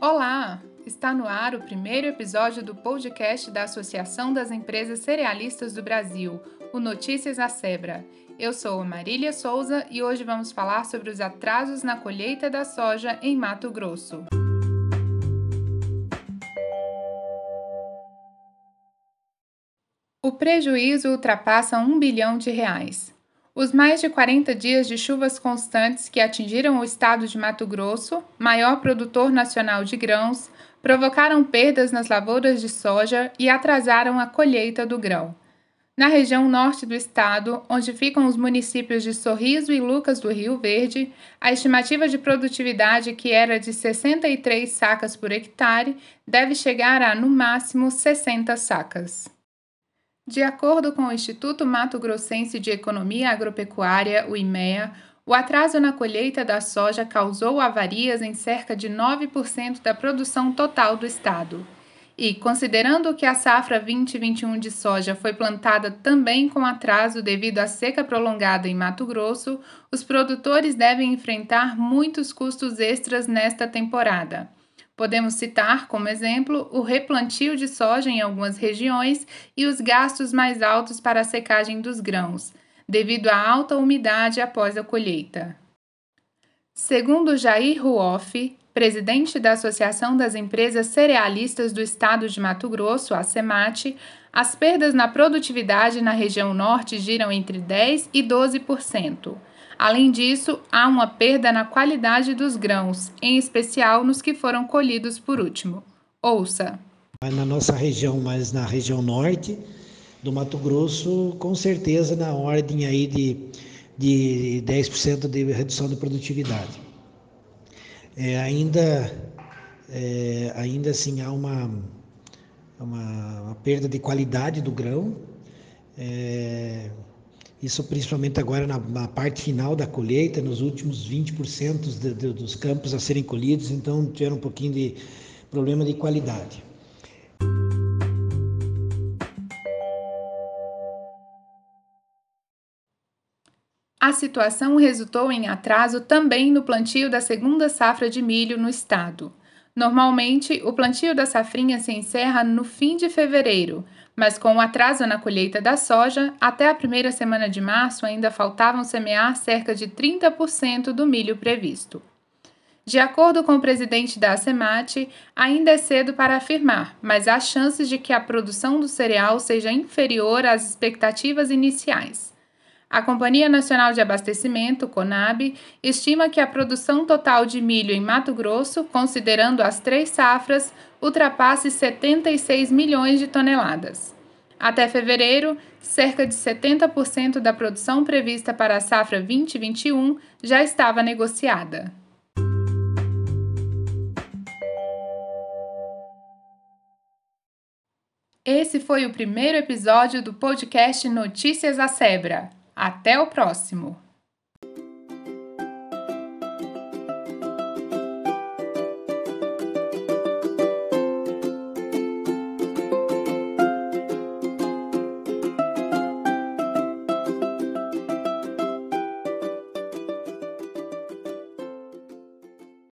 Olá! Está no ar o primeiro episódio do podcast da Associação das Empresas Cerealistas do Brasil, o Notícias à Sebra. Eu sou a Marília Souza e hoje vamos falar sobre os atrasos na colheita da soja em Mato Grosso. O prejuízo ultrapassa um bilhão de reais. Os mais de 40 dias de chuvas constantes que atingiram o estado de Mato Grosso, maior produtor nacional de grãos, provocaram perdas nas lavouras de soja e atrasaram a colheita do grão. Na região norte do estado, onde ficam os municípios de Sorriso e Lucas do Rio Verde, a estimativa de produtividade, que era de 63 sacas por hectare, deve chegar a, no máximo, 60 sacas. De acordo com o Instituto Mato Grossense de Economia Agropecuária, o IMEA, o atraso na colheita da soja causou avarias em cerca de 9% da produção total do estado. E, considerando que a safra 2021 de soja foi plantada também com atraso devido à seca prolongada em Mato Grosso, os produtores devem enfrentar muitos custos extras nesta temporada. Podemos citar como exemplo o replantio de soja em algumas regiões e os gastos mais altos para a secagem dos grãos, devido à alta umidade após a colheita. Segundo Jair Ruoff, presidente da Associação das Empresas Cerealistas do Estado de Mato Grosso, a SEMAT, as perdas na produtividade na região norte giram entre 10 e 12%. Além disso, há uma perda na qualidade dos grãos, em especial nos que foram colhidos por último. Ouça. Na nossa região, mas na região norte do Mato Grosso, com certeza na ordem aí de, de 10% de redução de produtividade. É, ainda, é, ainda assim há uma, uma, uma, perda de qualidade do grão. É, isso principalmente agora na, na, parte final da colheita, nos últimos 20% de, de, dos campos a serem colhidos, então tiveram um pouquinho de problema de qualidade. A situação resultou em atraso também no plantio da segunda safra de milho no estado. Normalmente, o plantio da safrinha se encerra no fim de fevereiro, mas com o atraso na colheita da soja, até a primeira semana de março ainda faltavam semear cerca de 30% do milho previsto. De acordo com o presidente da SEMAT, ainda é cedo para afirmar, mas há chances de que a produção do cereal seja inferior às expectativas iniciais. A Companhia Nacional de Abastecimento, CONAB, estima que a produção total de milho em Mato Grosso, considerando as três safras, ultrapasse 76 milhões de toneladas. Até fevereiro, cerca de 70% da produção prevista para a safra 2021 já estava negociada. Esse foi o primeiro episódio do podcast Notícias à Sebra. Até o próximo!